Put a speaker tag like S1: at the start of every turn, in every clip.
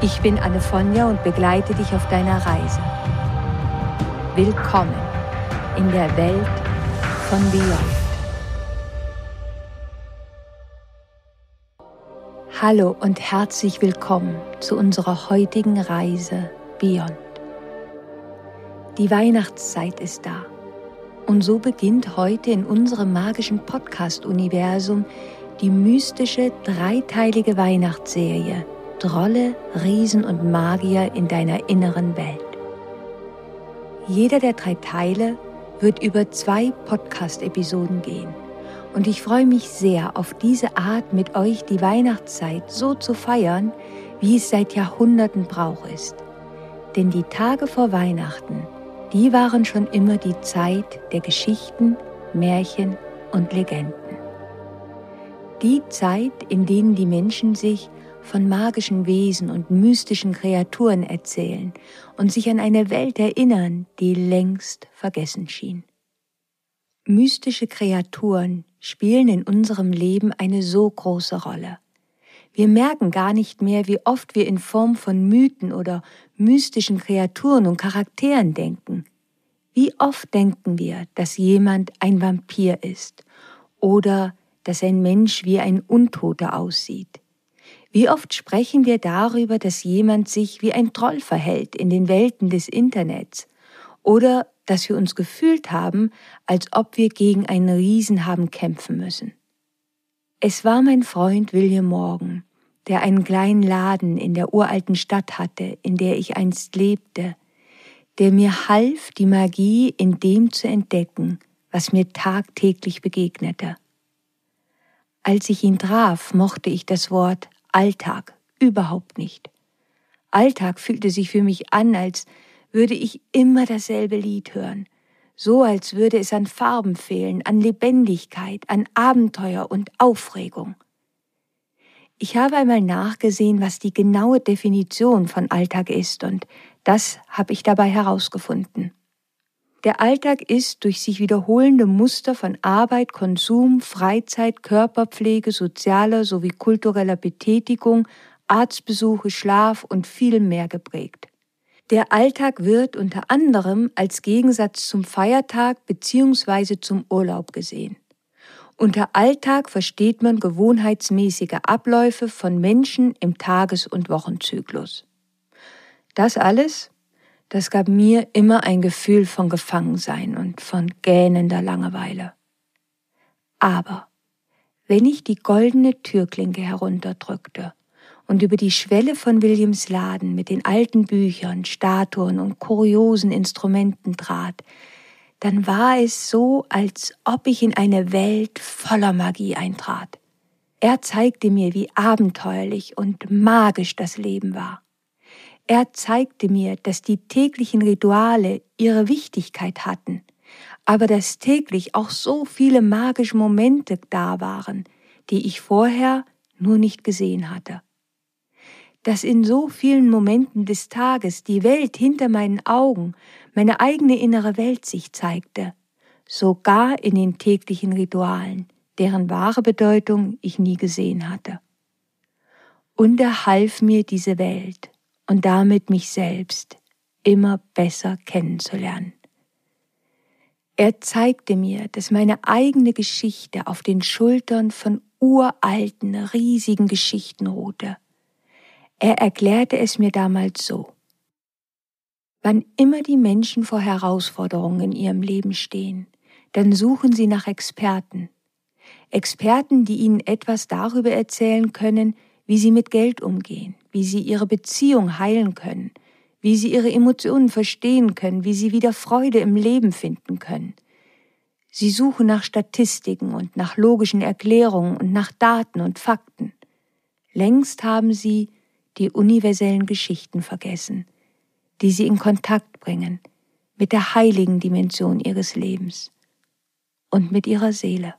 S1: Ich bin Anne Fonja und begleite dich auf deiner Reise. Willkommen in der Welt von Beyond. Hallo und herzlich willkommen zu unserer heutigen Reise Beyond. Die Weihnachtszeit ist da. Und so beginnt heute in unserem magischen Podcast-Universum die mystische dreiteilige Weihnachtsserie Trolle, Riesen und Magier in deiner inneren Welt. Jeder der drei Teile wird über zwei Podcast-Episoden gehen. Und ich freue mich sehr, auf diese Art mit euch die Weihnachtszeit so zu feiern, wie es seit Jahrhunderten Brauch ist. Denn die Tage vor Weihnachten, die waren schon immer die Zeit der Geschichten, Märchen und Legenden. Die Zeit, in denen die Menschen sich von magischen Wesen und mystischen Kreaturen erzählen und sich an eine Welt erinnern, die längst vergessen schien. Mystische Kreaturen spielen in unserem Leben eine so große Rolle. Wir merken gar nicht mehr, wie oft wir in Form von Mythen oder mystischen Kreaturen und Charakteren denken. Wie oft denken wir, dass jemand ein Vampir ist oder dass ein Mensch wie ein Untoter aussieht. Wie oft sprechen wir darüber, dass jemand sich wie ein Troll verhält in den Welten des Internets oder dass wir uns gefühlt haben, als ob wir gegen einen Riesen haben kämpfen müssen. Es war mein Freund William Morgan, der einen kleinen Laden in der uralten Stadt hatte, in der ich einst lebte, der mir half, die Magie in dem zu entdecken, was mir tagtäglich begegnete. Als ich ihn traf, mochte ich das Wort Alltag überhaupt nicht. Alltag fühlte sich für mich an, als würde ich immer dasselbe Lied hören, so als würde es an Farben fehlen, an Lebendigkeit, an Abenteuer und Aufregung. Ich habe einmal nachgesehen, was die genaue Definition von Alltag ist, und das habe ich dabei herausgefunden. Der Alltag ist durch sich wiederholende Muster von Arbeit, Konsum, Freizeit, Körperpflege, sozialer sowie kultureller Betätigung, Arztbesuche, Schlaf und vielem mehr geprägt. Der Alltag wird unter anderem als Gegensatz zum Feiertag bzw. zum Urlaub gesehen. Unter Alltag versteht man gewohnheitsmäßige Abläufe von Menschen im Tages- und Wochenzyklus. Das alles das gab mir immer ein Gefühl von Gefangensein und von gähnender Langeweile. Aber wenn ich die goldene Türklinke herunterdrückte und über die Schwelle von Williams Laden mit den alten Büchern, Statuen und kuriosen Instrumenten trat, dann war es so, als ob ich in eine Welt voller Magie eintrat. Er zeigte mir, wie abenteuerlich und magisch das Leben war. Er zeigte mir, dass die täglichen Rituale ihre Wichtigkeit hatten, aber dass täglich auch so viele magische Momente da waren, die ich vorher nur nicht gesehen hatte. Dass in so vielen Momenten des Tages die Welt hinter meinen Augen, meine eigene innere Welt sich zeigte, sogar in den täglichen Ritualen, deren wahre Bedeutung ich nie gesehen hatte. Und er half mir diese Welt, und damit mich selbst immer besser kennenzulernen. Er zeigte mir, dass meine eigene Geschichte auf den Schultern von uralten, riesigen Geschichten ruhte. Er erklärte es mir damals so. Wann immer die Menschen vor Herausforderungen in ihrem Leben stehen, dann suchen sie nach Experten. Experten, die ihnen etwas darüber erzählen können, wie sie mit Geld umgehen, wie sie ihre Beziehung heilen können, wie sie ihre Emotionen verstehen können, wie sie wieder Freude im Leben finden können. Sie suchen nach Statistiken und nach logischen Erklärungen und nach Daten und Fakten. Längst haben sie die universellen Geschichten vergessen, die sie in Kontakt bringen mit der heiligen Dimension ihres Lebens und mit ihrer Seele.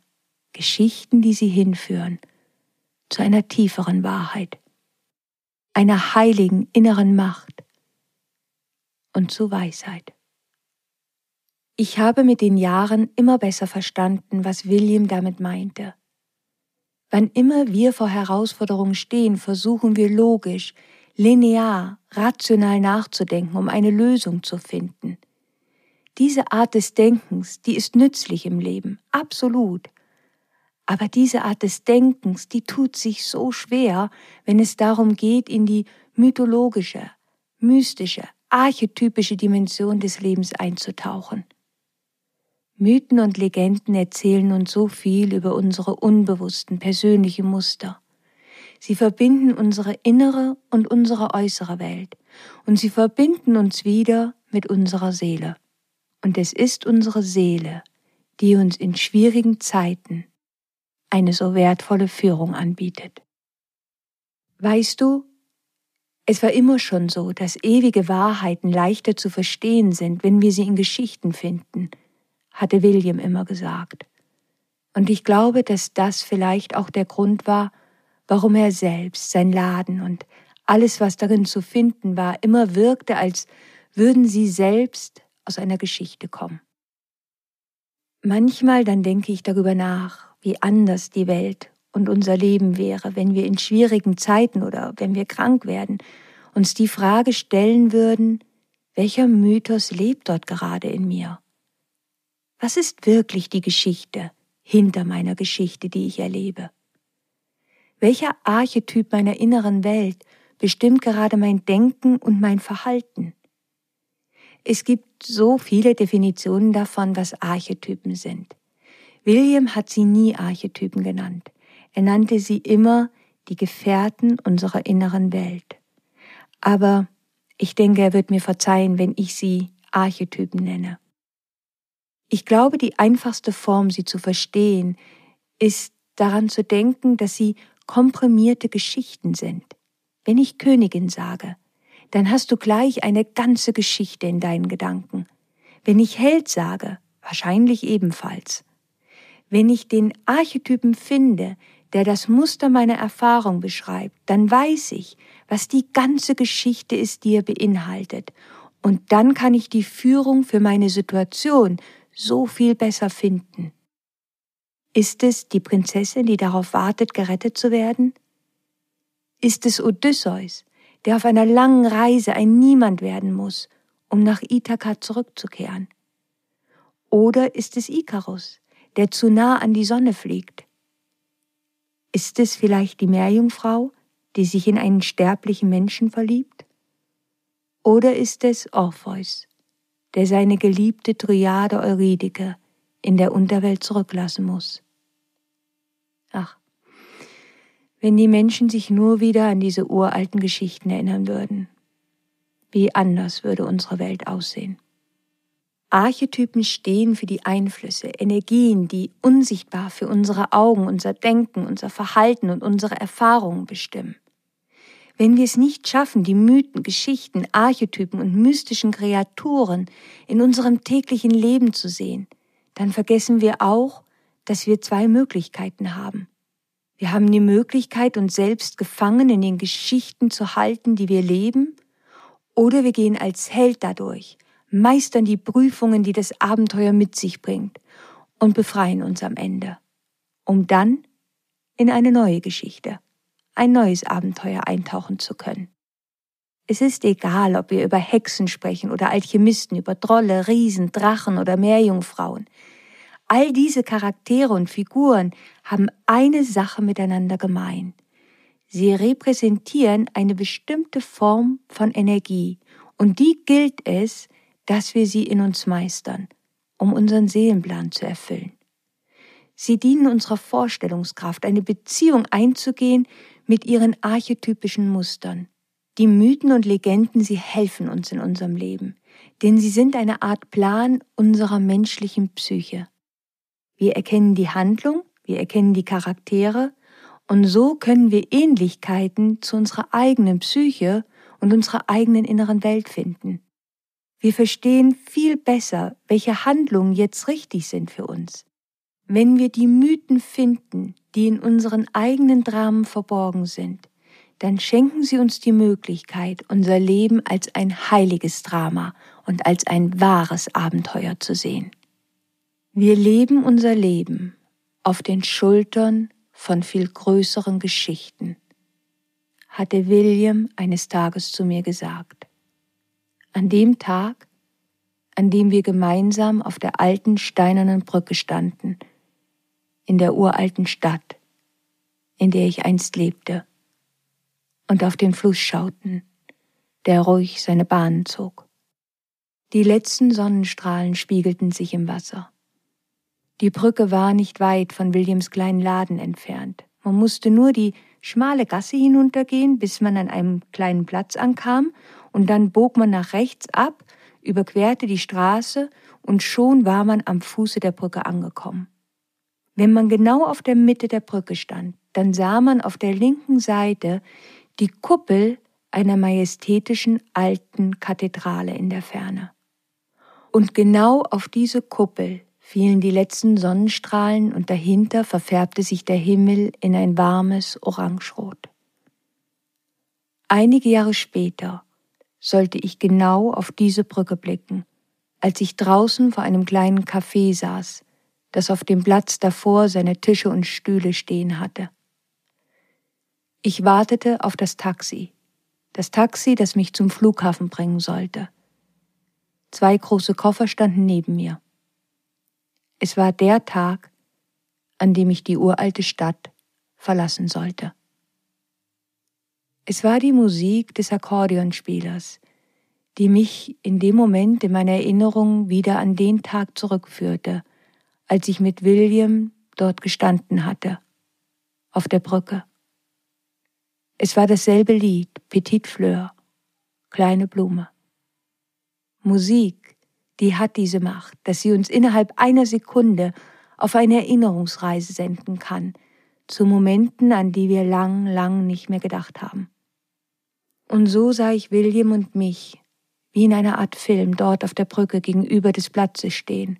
S1: Geschichten, die sie hinführen zu einer tieferen Wahrheit, einer heiligen inneren Macht und zu Weisheit. Ich habe mit den Jahren immer besser verstanden, was William damit meinte. Wann immer wir vor Herausforderungen stehen, versuchen wir logisch, linear, rational nachzudenken, um eine Lösung zu finden. Diese Art des Denkens, die ist nützlich im Leben, absolut. Aber diese Art des Denkens, die tut sich so schwer, wenn es darum geht, in die mythologische, mystische, archetypische Dimension des Lebens einzutauchen. Mythen und Legenden erzählen uns so viel über unsere unbewussten persönlichen Muster. Sie verbinden unsere innere und unsere äußere Welt und sie verbinden uns wieder mit unserer Seele. Und es ist unsere Seele, die uns in schwierigen Zeiten eine so wertvolle Führung anbietet. Weißt du, es war immer schon so, dass ewige Wahrheiten leichter zu verstehen sind, wenn wir sie in Geschichten finden, hatte William immer gesagt. Und ich glaube, dass das vielleicht auch der Grund war, warum er selbst, sein Laden und alles, was darin zu finden war, immer wirkte, als würden sie selbst aus einer Geschichte kommen. Manchmal dann denke ich darüber nach, wie anders die Welt und unser Leben wäre, wenn wir in schwierigen Zeiten oder wenn wir krank werden, uns die Frage stellen würden, welcher Mythos lebt dort gerade in mir? Was ist wirklich die Geschichte hinter meiner Geschichte, die ich erlebe? Welcher Archetyp meiner inneren Welt bestimmt gerade mein Denken und mein Verhalten? Es gibt so viele Definitionen davon, was Archetypen sind. William hat sie nie Archetypen genannt. Er nannte sie immer die Gefährten unserer inneren Welt. Aber ich denke, er wird mir verzeihen, wenn ich sie Archetypen nenne. Ich glaube, die einfachste Form, sie zu verstehen, ist daran zu denken, dass sie komprimierte Geschichten sind. Wenn ich Königin sage, dann hast du gleich eine ganze Geschichte in deinen Gedanken. Wenn ich Held sage, wahrscheinlich ebenfalls. Wenn ich den Archetypen finde, der das Muster meiner Erfahrung beschreibt, dann weiß ich, was die ganze Geschichte ist, die er beinhaltet. Und dann kann ich die Führung für meine Situation so viel besser finden. Ist es die Prinzessin, die darauf wartet, gerettet zu werden? Ist es Odysseus, der auf einer langen Reise ein Niemand werden muss, um nach Ithaka zurückzukehren? Oder ist es Ikarus, der zu nah an die Sonne fliegt? Ist es vielleicht die Meerjungfrau, die sich in einen sterblichen Menschen verliebt? Oder ist es Orpheus, der seine geliebte Triade Eurydike in der Unterwelt zurücklassen muss. Ach, wenn die Menschen sich nur wieder an diese uralten Geschichten erinnern würden, wie anders würde unsere Welt aussehen. Archetypen stehen für die Einflüsse, Energien, die unsichtbar für unsere Augen, unser Denken, unser Verhalten und unsere Erfahrungen bestimmen. Wenn wir es nicht schaffen, die Mythen, Geschichten, Archetypen und mystischen Kreaturen in unserem täglichen Leben zu sehen, dann vergessen wir auch, dass wir zwei Möglichkeiten haben. Wir haben die Möglichkeit, uns selbst gefangen in den Geschichten zu halten, die wir leben, oder wir gehen als Held dadurch, meistern die Prüfungen, die das Abenteuer mit sich bringt, und befreien uns am Ende, um dann in eine neue Geschichte ein neues Abenteuer eintauchen zu können. Es ist egal, ob wir über Hexen sprechen oder Alchemisten, über Trolle, Riesen, Drachen oder Meerjungfrauen. All diese Charaktere und Figuren haben eine Sache miteinander gemein. Sie repräsentieren eine bestimmte Form von Energie und die gilt es, dass wir sie in uns meistern, um unseren Seelenplan zu erfüllen. Sie dienen unserer Vorstellungskraft, eine Beziehung einzugehen mit ihren archetypischen Mustern. Die Mythen und Legenden, sie helfen uns in unserem Leben, denn sie sind eine Art Plan unserer menschlichen Psyche. Wir erkennen die Handlung, wir erkennen die Charaktere Und so können wir Ähnlichkeiten zu unserer eigenen Psyche und unserer eigenen inneren Welt finden. Wir verstehen viel besser, welche Handlungen jetzt richtig sind für uns. Wenn wir die Mythen finden, die in unseren eigenen Dramen verborgen sind, dann schenken sie uns die Möglichkeit, unser Leben als ein heiliges Drama und als ein wahres Abenteuer zu sehen. Wir leben unser Leben auf den Schultern von viel größeren Geschichten, hatte William eines Tages zu mir gesagt. An dem Tag, an dem wir gemeinsam auf der alten steinernen Brücke standen, in der uralten Stadt, in der ich einst lebte, und auf den Fluss schauten, der ruhig seine Bahnen zog. Die letzten Sonnenstrahlen spiegelten sich im Wasser. Die Brücke war nicht weit von Williams kleinen Laden entfernt. Man musste nur die schmale Gasse hinuntergehen, bis man an einem kleinen Platz ankam, und dann bog man nach rechts ab, überquerte die Straße, und schon war man am Fuße der Brücke angekommen. Wenn man genau auf der Mitte der Brücke stand, dann sah man auf der linken Seite die Kuppel einer majestätischen alten Kathedrale in der Ferne. Und genau auf diese Kuppel fielen die letzten Sonnenstrahlen und dahinter verfärbte sich der Himmel in ein warmes Orangerot. Einige Jahre später sollte ich genau auf diese Brücke blicken, als ich draußen vor einem kleinen Café saß, das auf dem Platz davor seine Tische und Stühle stehen hatte. Ich wartete auf das Taxi, das Taxi, das mich zum Flughafen bringen sollte. Zwei große Koffer standen neben mir. Es war der Tag, an dem ich die uralte Stadt verlassen sollte. Es war die Musik des Akkordeonspielers, die mich in dem Moment in meiner Erinnerung wieder an den Tag zurückführte, als ich mit William dort gestanden hatte, auf der Brücke. Es war dasselbe Lied, Petite Fleur, kleine Blume. Musik, die hat diese Macht, dass sie uns innerhalb einer Sekunde auf eine Erinnerungsreise senden kann, zu Momenten, an die wir lang, lang nicht mehr gedacht haben. Und so sah ich William und mich, wie in einer Art Film, dort auf der Brücke gegenüber des Platzes stehen.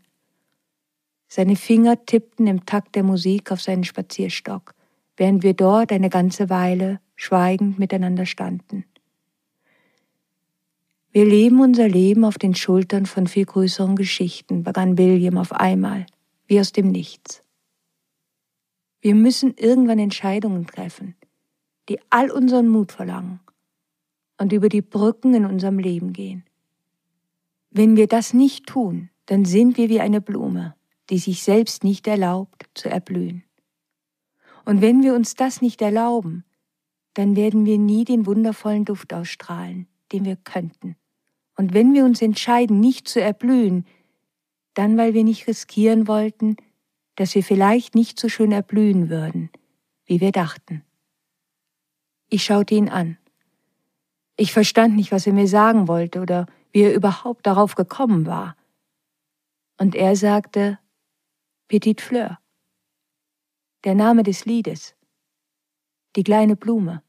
S1: Seine Finger tippten im Takt der Musik auf seinen Spazierstock, während wir dort eine ganze Weile schweigend miteinander standen. Wir leben unser Leben auf den Schultern von viel größeren Geschichten, begann William auf einmal, wie aus dem Nichts. Wir müssen irgendwann Entscheidungen treffen, die all unseren Mut verlangen und über die Brücken in unserem Leben gehen. Wenn wir das nicht tun, dann sind wir wie eine Blume, die sich selbst nicht erlaubt zu erblühen. Und wenn wir uns das nicht erlauben, dann werden wir nie den wundervollen Duft ausstrahlen, den wir könnten. Und wenn wir uns entscheiden, nicht zu erblühen, dann weil wir nicht riskieren wollten, dass wir vielleicht nicht so schön erblühen würden, wie wir dachten. Ich schaute ihn an. Ich verstand nicht, was er mir sagen wollte oder wie er überhaupt darauf gekommen war. Und er sagte, Petite Fleur. Der Name des Liedes. Die kleine Blume.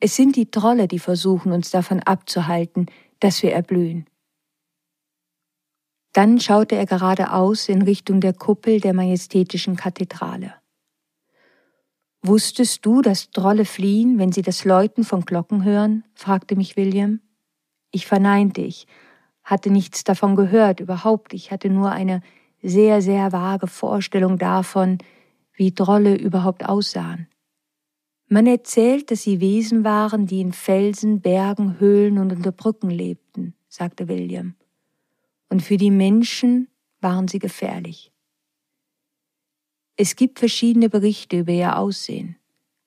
S1: Es sind die Trolle, die versuchen, uns davon abzuhalten, dass wir erblühen. Dann schaute er geradeaus in Richtung der Kuppel der majestätischen Kathedrale. Wusstest du, dass Trolle fliehen, wenn sie das Läuten von Glocken hören? fragte mich William. Ich verneinte, ich hatte nichts davon gehört, überhaupt. Ich hatte nur eine sehr, sehr vage Vorstellung davon, wie Trolle überhaupt aussahen. Man erzählt, dass sie Wesen waren, die in Felsen, Bergen, Höhlen und unter Brücken lebten, sagte William. Und für die Menschen waren sie gefährlich. Es gibt verschiedene Berichte über ihr Aussehen.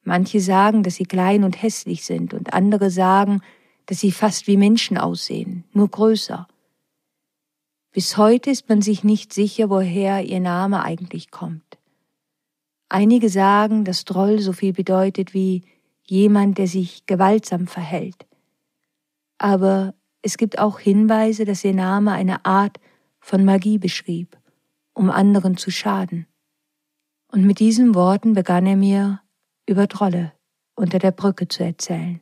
S1: Manche sagen, dass sie klein und hässlich sind, und andere sagen, dass sie fast wie Menschen aussehen, nur größer. Bis heute ist man sich nicht sicher, woher ihr Name eigentlich kommt. Einige sagen, dass Droll so viel bedeutet wie jemand, der sich gewaltsam verhält. Aber es gibt auch Hinweise, dass ihr Name eine Art von Magie beschrieb, um anderen zu schaden. Und mit diesen Worten begann er mir über Trolle unter der Brücke zu erzählen,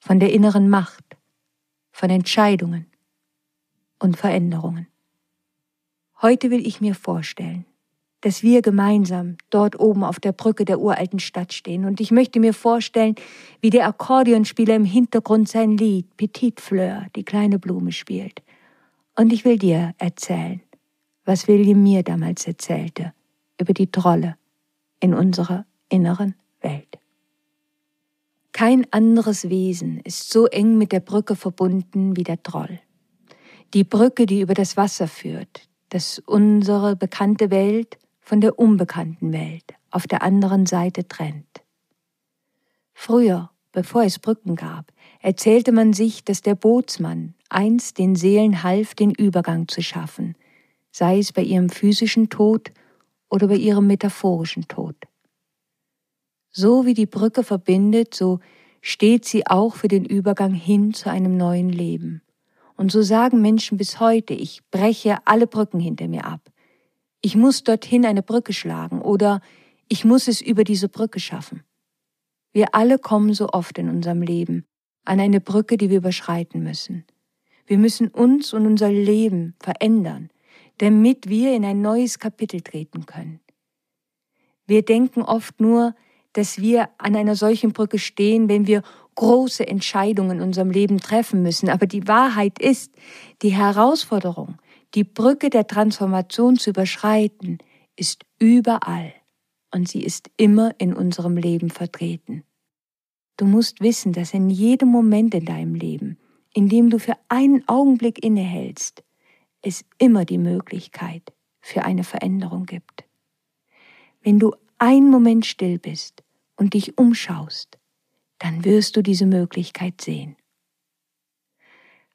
S1: von der inneren Macht, von Entscheidungen und Veränderungen. Heute will ich mir vorstellen, dass wir gemeinsam dort oben auf der Brücke der uralten Stadt stehen. Und ich möchte mir vorstellen, wie der Akkordeonspieler im Hintergrund sein Lied Petite Fleur, die kleine Blume, spielt. Und ich will dir erzählen, was William mir damals erzählte über die Trolle in unserer inneren Welt. Kein anderes Wesen ist so eng mit der Brücke verbunden wie der Troll. Die Brücke, die über das Wasser führt, das unsere bekannte Welt von der unbekannten Welt auf der anderen Seite trennt. Früher, bevor es Brücken gab, erzählte man sich, dass der Bootsmann einst den Seelen half, den Übergang zu schaffen, sei es bei ihrem physischen Tod oder bei ihrem metaphorischen Tod. So wie die Brücke verbindet, so steht sie auch für den Übergang hin zu einem neuen Leben. Und so sagen Menschen bis heute, ich breche alle Brücken hinter mir ab ich muss dorthin eine Brücke schlagen oder ich muss es über diese Brücke schaffen. Wir alle kommen so oft in unserem Leben an eine Brücke, die wir überschreiten müssen. Wir müssen uns und unser Leben verändern, damit wir in ein neues Kapitel treten können. Wir denken oft nur, dass wir an einer solchen Brücke stehen, wenn wir große Entscheidungen in unserem Leben treffen müssen. Aber die Wahrheit ist, die Herausforderung, die Brücke der Transformation zu überschreiten, ist überall und sie ist immer in unserem Leben vertreten. Du musst wissen, dass in jedem Moment in deinem Leben, in dem du für einen Augenblick innehältst, es immer die Möglichkeit für eine Veränderung gibt. Wenn du einen Moment still bist und dich umschaust, dann wirst du diese Möglichkeit sehen.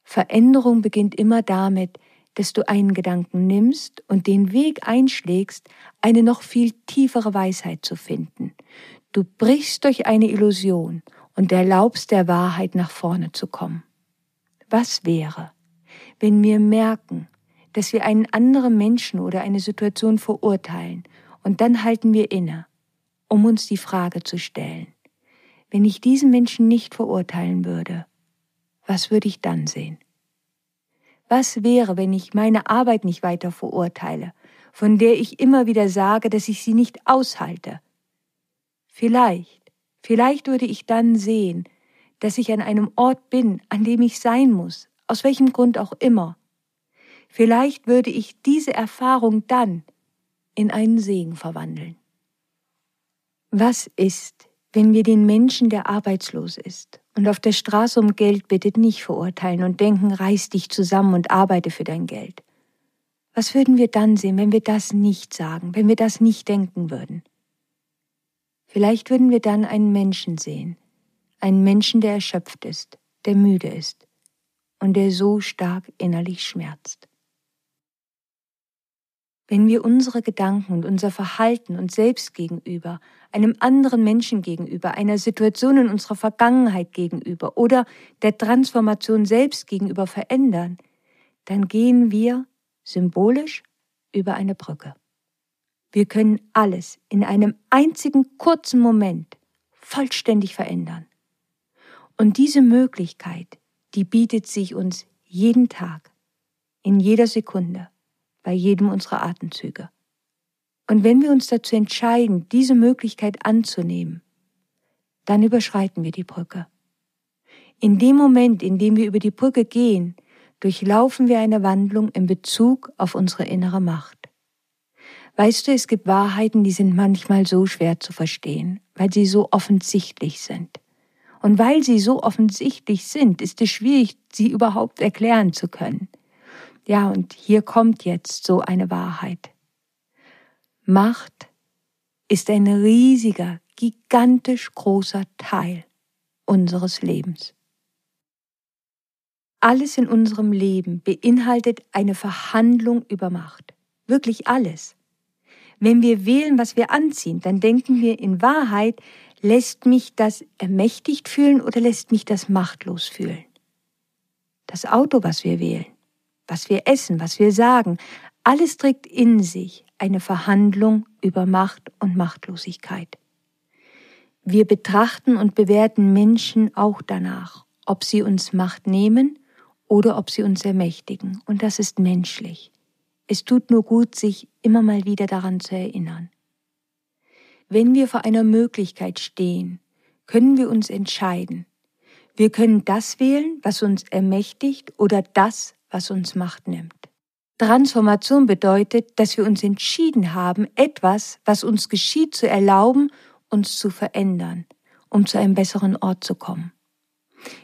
S1: Veränderung beginnt immer damit, dass du einen Gedanken nimmst und den Weg einschlägst, eine noch viel tiefere Weisheit zu finden. Du brichst durch eine Illusion und erlaubst der Wahrheit nach vorne zu kommen. Was wäre, wenn wir merken, dass wir einen anderen Menschen oder eine Situation verurteilen und dann halten wir inne, um uns die Frage zu stellen, wenn ich diesen Menschen nicht verurteilen würde, was würde ich dann sehen? Was wäre, wenn ich meine Arbeit nicht weiter verurteile, von der ich immer wieder sage, dass ich sie nicht aushalte? Vielleicht, vielleicht würde ich dann sehen, dass ich an einem Ort bin, an dem ich sein muss, aus welchem Grund auch immer. Vielleicht würde ich diese Erfahrung dann in einen Segen verwandeln. Was ist, wenn wir den Menschen, der arbeitslos ist, und auf der Straße um Geld bittet, nicht verurteilen und denken, reiß dich zusammen und arbeite für dein Geld. Was würden wir dann sehen, wenn wir das nicht sagen, wenn wir das nicht denken würden? Vielleicht würden wir dann einen Menschen sehen, einen Menschen, der erschöpft ist, der müde ist und der so stark innerlich schmerzt. Wenn wir unsere Gedanken und unser Verhalten uns selbst gegenüber, einem anderen Menschen gegenüber, einer Situation in unserer Vergangenheit gegenüber oder der Transformation selbst gegenüber verändern, dann gehen wir symbolisch über eine Brücke. Wir können alles in einem einzigen kurzen Moment vollständig verändern. Und diese Möglichkeit, die bietet sich uns jeden Tag, in jeder Sekunde bei jedem unserer Atemzüge. Und wenn wir uns dazu entscheiden, diese Möglichkeit anzunehmen, dann überschreiten wir die Brücke. In dem Moment, in dem wir über die Brücke gehen, durchlaufen wir eine Wandlung in Bezug auf unsere innere Macht. Weißt du, es gibt Wahrheiten, die sind manchmal so schwer zu verstehen, weil sie so offensichtlich sind. Und weil sie so offensichtlich sind, ist es schwierig, sie überhaupt erklären zu können. Ja, und hier kommt jetzt so eine Wahrheit. Macht ist ein riesiger, gigantisch großer Teil unseres Lebens. Alles in unserem Leben beinhaltet eine Verhandlung über Macht. Wirklich alles. Wenn wir wählen, was wir anziehen, dann denken wir in Wahrheit, lässt mich das ermächtigt fühlen oder lässt mich das machtlos fühlen. Das Auto, was wir wählen, was wir essen, was wir sagen, alles trägt in sich eine Verhandlung über Macht und Machtlosigkeit. Wir betrachten und bewerten Menschen auch danach, ob sie uns Macht nehmen oder ob sie uns ermächtigen. Und das ist menschlich. Es tut nur gut, sich immer mal wieder daran zu erinnern. Wenn wir vor einer Möglichkeit stehen, können wir uns entscheiden. Wir können das wählen, was uns ermächtigt oder das, was uns Macht nimmt. Transformation bedeutet, dass wir uns entschieden haben, etwas, was uns geschieht, zu erlauben uns zu verändern, um zu einem besseren Ort zu kommen.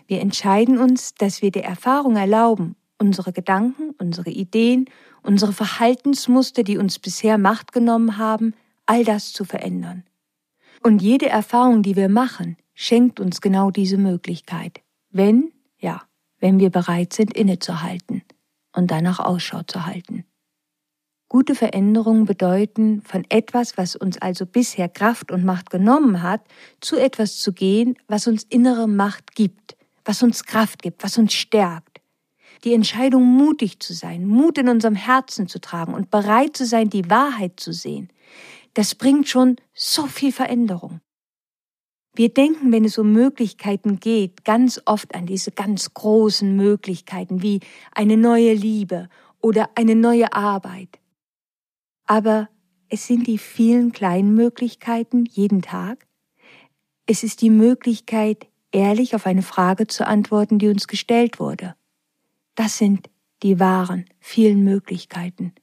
S1: Wir entscheiden uns, dass wir der Erfahrung erlauben, unsere Gedanken, unsere Ideen, unsere Verhaltensmuster, die uns bisher Macht genommen haben, all das zu verändern. Und jede Erfahrung, die wir machen, schenkt uns genau diese Möglichkeit, wenn, wenn wir bereit sind, innezuhalten und danach Ausschau zu halten. Gute Veränderungen bedeuten, von etwas, was uns also bisher Kraft und Macht genommen hat, zu etwas zu gehen, was uns innere Macht gibt, was uns Kraft gibt, was uns stärkt. Die Entscheidung, mutig zu sein, Mut in unserem Herzen zu tragen und bereit zu sein, die Wahrheit zu sehen, das bringt schon so viel Veränderung. Wir denken, wenn es um Möglichkeiten geht, ganz oft an diese ganz großen Möglichkeiten wie eine neue Liebe oder eine neue Arbeit aber es sind die vielen kleinen Möglichkeiten jeden Tag. Es ist die Möglichkeit, ehrlich auf eine Frage zu antworten, die uns gestellt wurde. Das sind die wahren, vielen Möglichkeiten.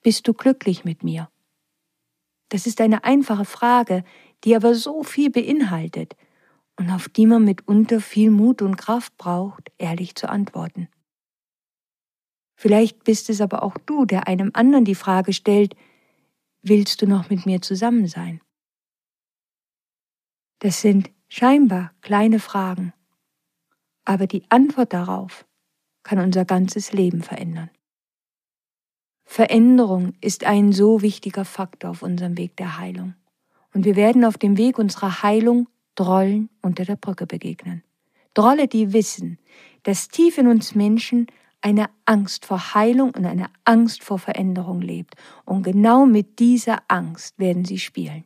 S1: Bist du glücklich mit mir? Das ist eine einfache Frage, die aber so viel beinhaltet und auf die man mitunter viel Mut und Kraft braucht, ehrlich zu antworten. Vielleicht bist es aber auch du, der einem anderen die Frage stellt, willst du noch mit mir zusammen sein? Das sind scheinbar kleine Fragen, aber die Antwort darauf kann unser ganzes Leben verändern. Veränderung ist ein so wichtiger Faktor auf unserem Weg der Heilung. Und wir werden auf dem Weg unserer Heilung Drollen unter der Brücke begegnen. Drolle, die wissen, dass tief in uns Menschen eine Angst vor Heilung und eine Angst vor Veränderung lebt. Und genau mit dieser Angst werden sie spielen.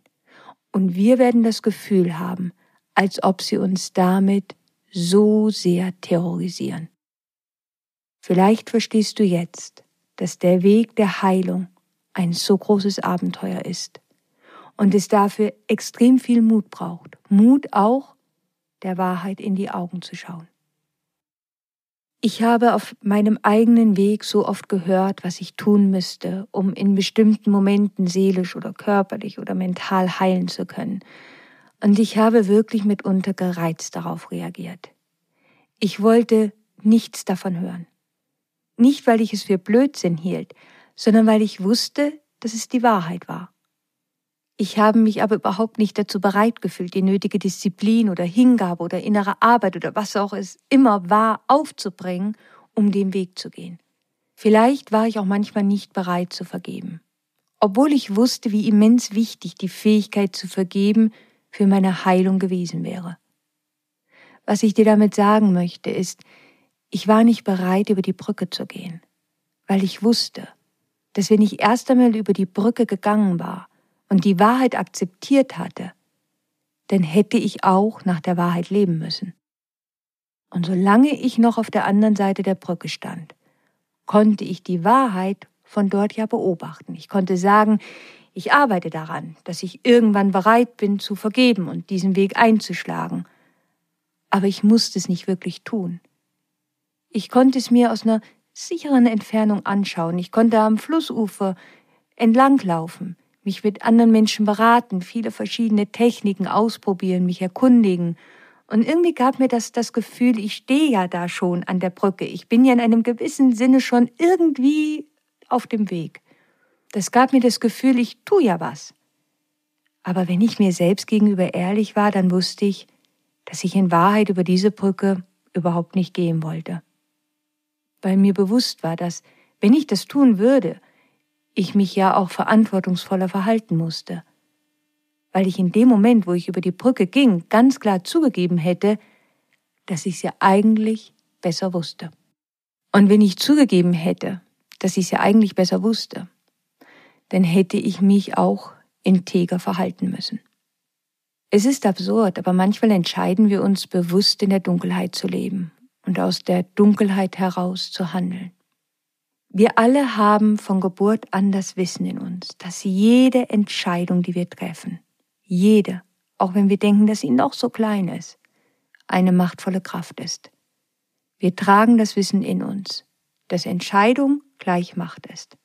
S1: Und wir werden das Gefühl haben, als ob sie uns damit so sehr terrorisieren. Vielleicht verstehst du jetzt, dass der Weg der Heilung ein so großes Abenteuer ist und es dafür extrem viel Mut braucht. Mut auch, der Wahrheit in die Augen zu schauen. Ich habe auf meinem eigenen Weg so oft gehört, was ich tun müsste, um in bestimmten Momenten seelisch oder körperlich oder mental heilen zu können. Und ich habe wirklich mitunter gereizt darauf reagiert. Ich wollte nichts davon hören. Nicht, weil ich es für Blödsinn hielt, sondern weil ich wusste, dass es die Wahrheit war. Ich habe mich aber überhaupt nicht dazu bereit gefühlt, die nötige Disziplin oder Hingabe oder innere Arbeit oder was auch es immer war, aufzubringen, um den Weg zu gehen. Vielleicht war ich auch manchmal nicht bereit zu vergeben. Obwohl ich wusste, wie immens wichtig die Fähigkeit zu vergeben für meine Heilung gewesen wäre. Was ich dir damit sagen möchte, ist, ich war nicht bereit, über die Brücke zu gehen, weil ich wusste, dass wenn ich erst einmal über die Brücke gegangen war, und die Wahrheit akzeptiert hatte, dann hätte ich auch nach der Wahrheit leben müssen. Und solange ich noch auf der anderen Seite der Brücke stand, konnte ich die Wahrheit von dort ja beobachten. Ich konnte sagen, ich arbeite daran, dass ich irgendwann bereit bin zu vergeben und diesen Weg einzuschlagen. Aber ich musste es nicht wirklich tun. Ich konnte es mir aus einer sicheren Entfernung anschauen. Ich konnte am Flussufer entlanglaufen mich mit anderen Menschen beraten, viele verschiedene Techniken ausprobieren, mich erkundigen. Und irgendwie gab mir das das Gefühl, ich stehe ja da schon an der Brücke. Ich bin ja in einem gewissen Sinne schon irgendwie auf dem Weg. Das gab mir das Gefühl, ich tue ja was. Aber wenn ich mir selbst gegenüber ehrlich war, dann wusste ich, dass ich in Wahrheit über diese Brücke überhaupt nicht gehen wollte. Weil mir bewusst war, dass, wenn ich das tun würde, ich mich ja auch verantwortungsvoller verhalten musste, weil ich in dem Moment, wo ich über die Brücke ging, ganz klar zugegeben hätte, dass ich es ja eigentlich besser wusste. Und wenn ich zugegeben hätte, dass ich es ja eigentlich besser wusste, dann hätte ich mich auch integer verhalten müssen. Es ist absurd, aber manchmal entscheiden wir uns bewusst in der Dunkelheit zu leben und aus der Dunkelheit heraus zu handeln. Wir alle haben von Geburt an das Wissen in uns, dass jede Entscheidung, die wir treffen, jede, auch wenn wir denken, dass sie noch so klein ist, eine machtvolle Kraft ist. Wir tragen das Wissen in uns, dass Entscheidung gleich Macht ist.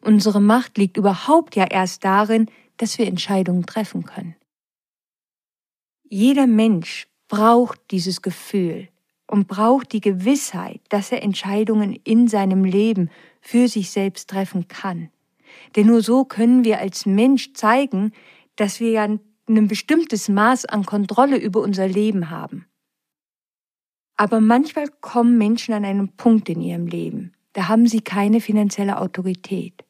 S1: Unsere Macht liegt überhaupt ja erst darin, dass wir Entscheidungen treffen können. Jeder Mensch braucht dieses Gefühl und braucht die Gewissheit, dass er Entscheidungen in seinem Leben für sich selbst treffen kann. Denn nur so können wir als Mensch zeigen, dass wir ja ein bestimmtes Maß an Kontrolle über unser Leben haben. Aber manchmal kommen Menschen an einen Punkt in ihrem Leben, da haben sie keine finanzielle Autorität.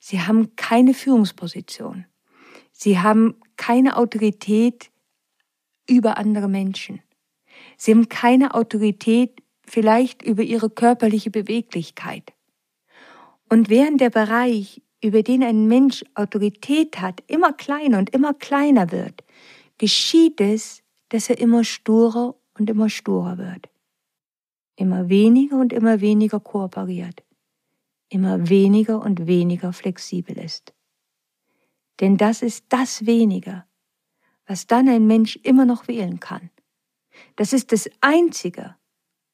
S1: Sie haben keine Führungsposition. Sie haben keine Autorität über andere Menschen. Sie haben keine Autorität vielleicht über ihre körperliche Beweglichkeit. Und während der Bereich, über den ein Mensch Autorität hat, immer kleiner und immer kleiner wird, geschieht es, dass er immer sturer und immer sturer wird. Immer weniger und immer weniger kooperiert. Immer weniger und weniger flexibel ist. Denn das ist das wenige, was dann ein Mensch immer noch wählen kann. Das ist das Einzige,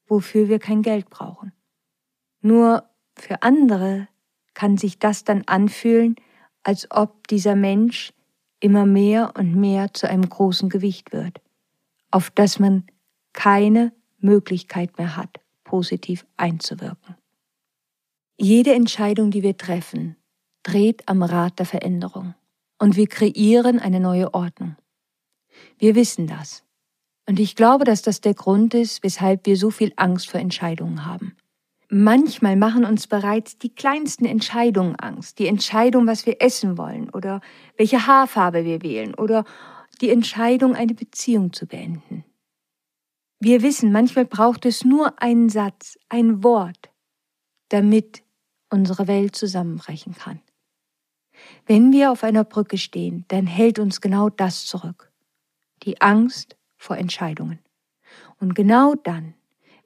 S1: wofür wir kein Geld brauchen. Nur für andere kann sich das dann anfühlen, als ob dieser Mensch immer mehr und mehr zu einem großen Gewicht wird, auf das man keine Möglichkeit mehr hat, positiv einzuwirken. Jede Entscheidung, die wir treffen, dreht am Rad der Veränderung und wir kreieren eine neue Ordnung. Wir wissen das. Und ich glaube, dass das der Grund ist, weshalb wir so viel Angst vor Entscheidungen haben. Manchmal machen uns bereits die kleinsten Entscheidungen Angst. Die Entscheidung, was wir essen wollen oder welche Haarfarbe wir wählen oder die Entscheidung, eine Beziehung zu beenden. Wir wissen, manchmal braucht es nur einen Satz, ein Wort, damit unsere Welt zusammenbrechen kann. Wenn wir auf einer Brücke stehen, dann hält uns genau das zurück. Die Angst vor Entscheidungen. Und genau dann,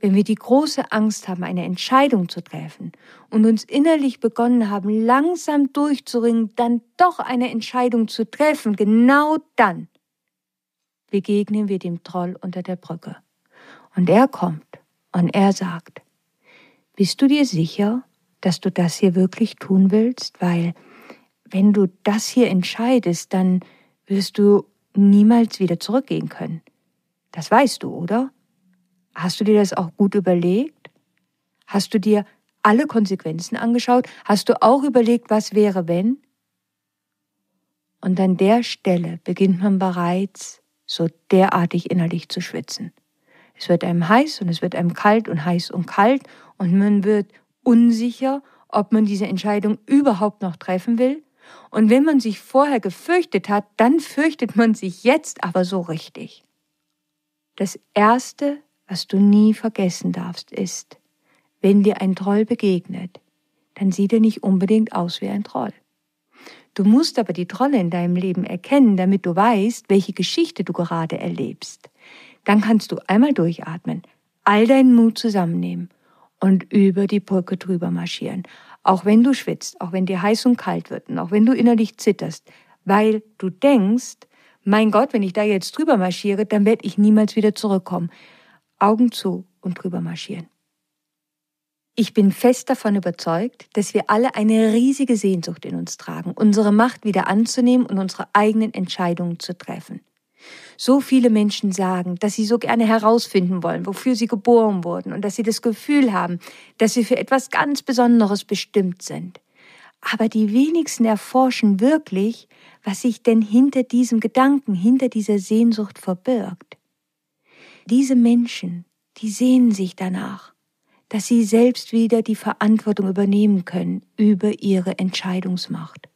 S1: wenn wir die große Angst haben, eine Entscheidung zu treffen und uns innerlich begonnen haben, langsam durchzuringen, dann doch eine Entscheidung zu treffen, genau dann begegnen wir dem Troll unter der Brücke. Und er kommt und er sagt, bist du dir sicher, dass du das hier wirklich tun willst? Weil wenn du das hier entscheidest, dann wirst du niemals wieder zurückgehen können. Das weißt du, oder? Hast du dir das auch gut überlegt? Hast du dir alle Konsequenzen angeschaut? Hast du auch überlegt, was wäre, wenn? Und an der Stelle beginnt man bereits so derartig innerlich zu schwitzen. Es wird einem heiß und es wird einem kalt und heiß und kalt und man wird unsicher, ob man diese Entscheidung überhaupt noch treffen will. Und wenn man sich vorher gefürchtet hat, dann fürchtet man sich jetzt aber so richtig. Das Erste, was du nie vergessen darfst, ist, wenn dir ein Troll begegnet, dann sieht er nicht unbedingt aus wie ein Troll. Du musst aber die Trolle in deinem Leben erkennen, damit du weißt, welche Geschichte du gerade erlebst. Dann kannst du einmal durchatmen, all deinen Mut zusammennehmen und über die Brücke drüber marschieren. Auch wenn du schwitzt, auch wenn dir heiß und kalt wird und auch wenn du innerlich zitterst, weil du denkst, mein Gott, wenn ich da jetzt drüber marschiere, dann werde ich niemals wieder zurückkommen. Augen zu und drüber marschieren. Ich bin fest davon überzeugt, dass wir alle eine riesige Sehnsucht in uns tragen, unsere Macht wieder anzunehmen und unsere eigenen Entscheidungen zu treffen. So viele Menschen sagen, dass sie so gerne herausfinden wollen, wofür sie geboren wurden und dass sie das Gefühl haben, dass sie für etwas ganz Besonderes bestimmt sind. Aber die wenigsten erforschen wirklich, was sich denn hinter diesem Gedanken, hinter dieser Sehnsucht verbirgt. Diese Menschen, die sehnen sich danach, dass sie selbst wieder die Verantwortung übernehmen können über ihre Entscheidungsmacht.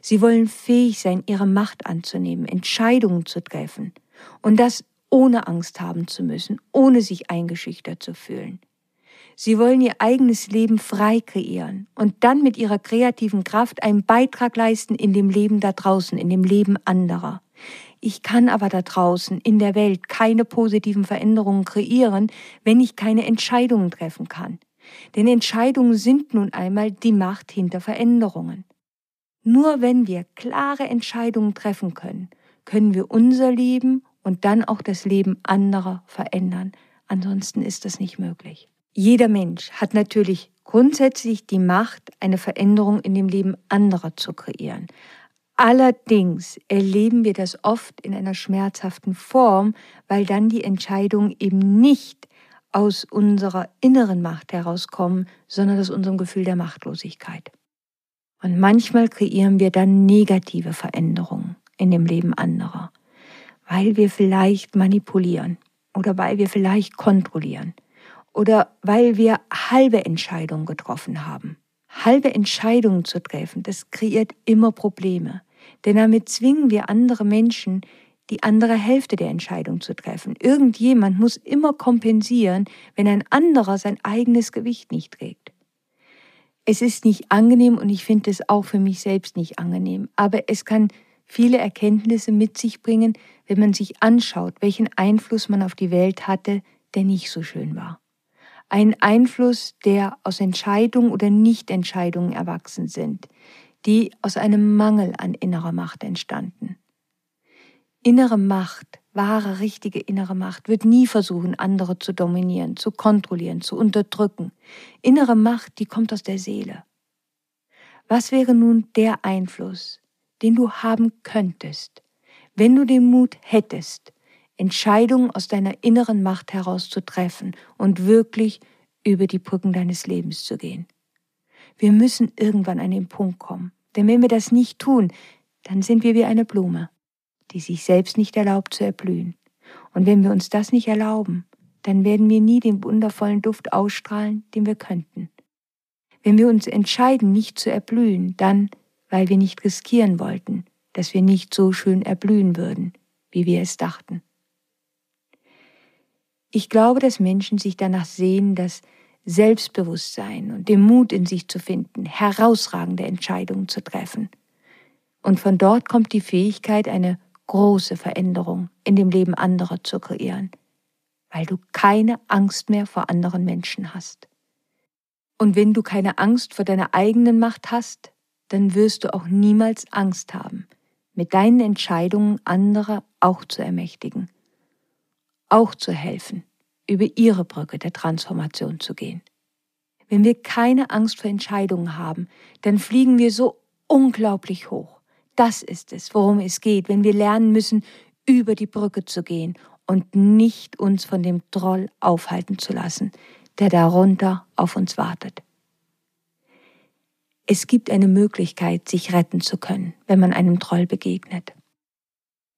S1: Sie wollen fähig sein, ihre Macht anzunehmen, Entscheidungen zu treffen und das ohne Angst haben zu müssen, ohne sich eingeschüchtert zu fühlen. Sie wollen ihr eigenes Leben frei kreieren und dann mit ihrer kreativen Kraft einen Beitrag leisten in dem Leben da draußen, in dem Leben anderer. Ich kann aber da draußen in der Welt keine positiven Veränderungen kreieren, wenn ich keine Entscheidungen treffen kann. Denn Entscheidungen sind nun einmal die Macht hinter Veränderungen. Nur wenn wir klare Entscheidungen treffen können, können wir unser Leben und dann auch das Leben anderer verändern. Ansonsten ist das nicht möglich. Jeder Mensch hat natürlich grundsätzlich die Macht, eine Veränderung in dem Leben anderer zu kreieren. Allerdings erleben wir das oft in einer schmerzhaften Form, weil dann die Entscheidungen eben nicht aus unserer inneren Macht herauskommen, sondern aus unserem Gefühl der Machtlosigkeit. Und manchmal kreieren wir dann negative Veränderungen in dem Leben anderer, weil wir vielleicht manipulieren oder weil wir vielleicht kontrollieren oder weil wir halbe Entscheidungen getroffen haben. Halbe Entscheidungen zu treffen, das kreiert immer Probleme. Denn damit zwingen wir andere Menschen, die andere Hälfte der Entscheidung zu treffen. Irgendjemand muss immer kompensieren, wenn ein anderer sein eigenes Gewicht nicht trägt. Es ist nicht angenehm und ich finde es auch für mich selbst nicht angenehm, aber es kann viele Erkenntnisse mit sich bringen, wenn man sich anschaut, welchen Einfluss man auf die Welt hatte, der nicht so schön war. Ein Einfluss, der aus Entscheidungen oder Nichtentscheidungen erwachsen sind, die aus einem Mangel an innerer Macht entstanden. Innere Macht, wahre, richtige innere Macht, wird nie versuchen, andere zu dominieren, zu kontrollieren, zu unterdrücken. Innere Macht, die kommt aus der Seele. Was wäre nun der Einfluss, den du haben könntest, wenn du den Mut hättest, Entscheidungen aus deiner inneren Macht heraus zu treffen und wirklich über die Brücken deines Lebens zu gehen. Wir müssen irgendwann an den Punkt kommen, denn wenn wir das nicht tun, dann sind wir wie eine Blume, die sich selbst nicht erlaubt zu erblühen. Und wenn wir uns das nicht erlauben, dann werden wir nie den wundervollen Duft ausstrahlen, den wir könnten. Wenn wir uns entscheiden, nicht zu erblühen, dann, weil wir nicht riskieren wollten, dass wir nicht so schön erblühen würden, wie wir es dachten. Ich glaube, dass Menschen sich danach sehen, das Selbstbewusstsein und den Mut in sich zu finden, herausragende Entscheidungen zu treffen. Und von dort kommt die Fähigkeit, eine große Veränderung in dem Leben anderer zu kreieren, weil du keine Angst mehr vor anderen Menschen hast. Und wenn du keine Angst vor deiner eigenen Macht hast, dann wirst du auch niemals Angst haben, mit deinen Entscheidungen andere auch zu ermächtigen auch zu helfen, über ihre Brücke der Transformation zu gehen. Wenn wir keine Angst vor Entscheidungen haben, dann fliegen wir so unglaublich hoch. Das ist es, worum es geht, wenn wir lernen müssen, über die Brücke zu gehen und nicht uns von dem Troll aufhalten zu lassen, der darunter auf uns wartet. Es gibt eine Möglichkeit, sich retten zu können, wenn man einem Troll begegnet.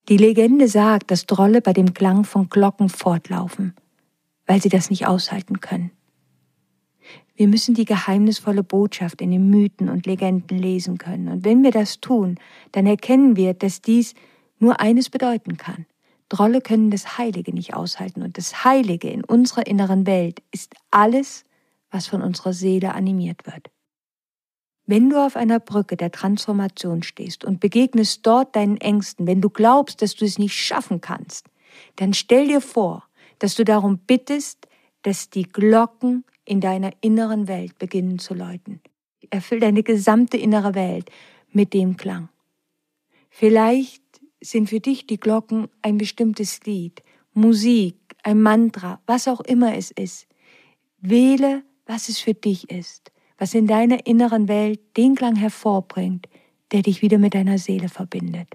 S1: Die Legende sagt, dass Drolle bei dem Klang von Glocken fortlaufen, weil sie das nicht aushalten können. Wir müssen die geheimnisvolle Botschaft in den Mythen und Legenden lesen können. Und wenn wir das tun, dann erkennen wir, dass dies nur eines bedeuten kann. Drolle können das Heilige nicht aushalten. Und das Heilige in unserer inneren Welt ist alles, was von unserer Seele animiert wird. Wenn du auf einer Brücke der Transformation stehst und begegnest dort deinen Ängsten, wenn du glaubst, dass du es nicht schaffen kannst, dann stell dir vor, dass du darum bittest, dass die Glocken in deiner inneren Welt beginnen zu läuten. Erfüll deine gesamte innere Welt mit dem Klang. Vielleicht sind für dich die Glocken ein bestimmtes Lied, Musik, ein Mantra, was auch immer es ist. Wähle, was es für dich ist was in deiner inneren Welt den Klang hervorbringt, der dich wieder mit deiner Seele verbindet.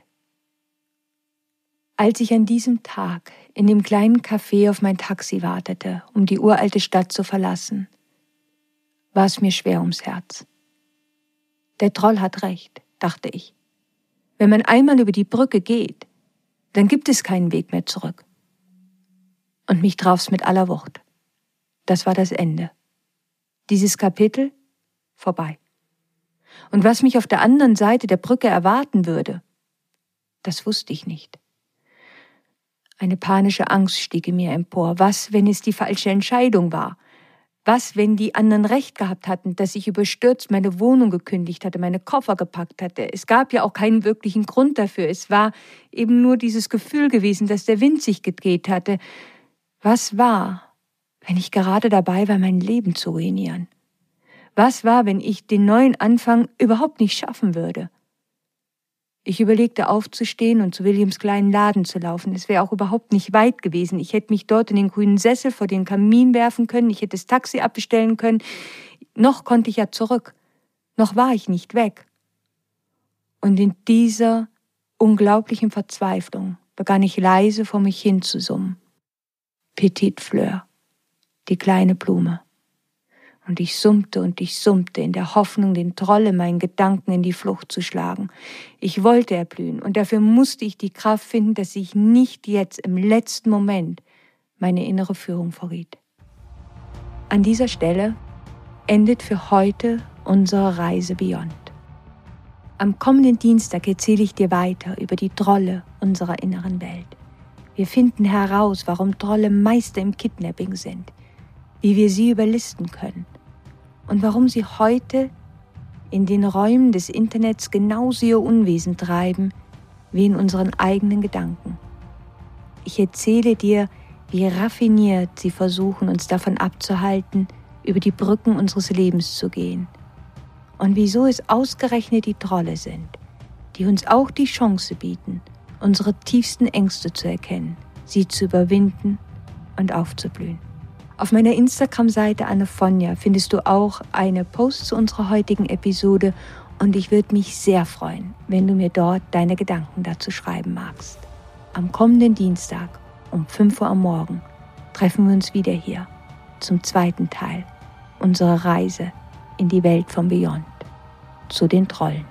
S1: Als ich an diesem Tag in dem kleinen Café auf mein Taxi wartete, um die uralte Stadt zu verlassen, war es mir schwer ums Herz. Der Troll hat recht, dachte ich. Wenn man einmal über die Brücke geht, dann gibt es keinen Weg mehr zurück. Und mich traf's mit aller Wucht. Das war das Ende. Dieses Kapitel vorbei. Und was mich auf der anderen Seite der Brücke erwarten würde, das wusste ich nicht. Eine panische Angst stieg in mir empor. Was, wenn es die falsche Entscheidung war? Was, wenn die anderen recht gehabt hatten, dass ich überstürzt meine Wohnung gekündigt hatte, meine Koffer gepackt hatte? Es gab ja auch keinen wirklichen Grund dafür. Es war eben nur dieses Gefühl gewesen, dass der Wind sich gedreht hatte. Was war, wenn ich gerade dabei war, mein Leben zu ruinieren? Was war, wenn ich den neuen Anfang überhaupt nicht schaffen würde? Ich überlegte aufzustehen und zu Williams kleinen Laden zu laufen. Es wäre auch überhaupt nicht weit gewesen. Ich hätte mich dort in den grünen Sessel vor den Kamin werfen können, ich hätte das Taxi abbestellen können. Noch konnte ich ja zurück. Noch war ich nicht weg. Und in dieser unglaublichen Verzweiflung begann ich leise vor mich hin zu summen. Petite Fleur, die kleine Blume und ich summte und ich summte in der Hoffnung, den Troll in meinen Gedanken in die Flucht zu schlagen. Ich wollte erblühen und dafür musste ich die Kraft finden, dass ich nicht jetzt im letzten Moment meine innere Führung verriet. An dieser Stelle endet für heute unsere Reise Beyond. Am kommenden Dienstag erzähle ich dir weiter über die Trolle unserer inneren Welt. Wir finden heraus, warum Trolle Meister im Kidnapping sind, wie wir sie überlisten können und warum sie heute in den Räumen des Internets genauso ihr Unwesen treiben wie in unseren eigenen Gedanken. Ich erzähle dir, wie raffiniert sie versuchen, uns davon abzuhalten, über die Brücken unseres Lebens zu gehen. Und wieso es ausgerechnet die Trolle sind, die uns auch die Chance bieten, unsere tiefsten Ängste zu erkennen, sie zu überwinden und aufzublühen. Auf meiner Instagram-Seite Annefonja findest du auch eine Post zu unserer heutigen Episode und ich würde mich sehr freuen, wenn du mir dort deine Gedanken dazu schreiben magst. Am kommenden Dienstag um 5 Uhr am Morgen treffen wir uns wieder hier zum zweiten Teil unserer Reise in die Welt von Beyond, zu den Trollen.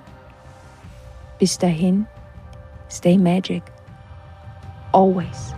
S1: Bis dahin, stay magic, always.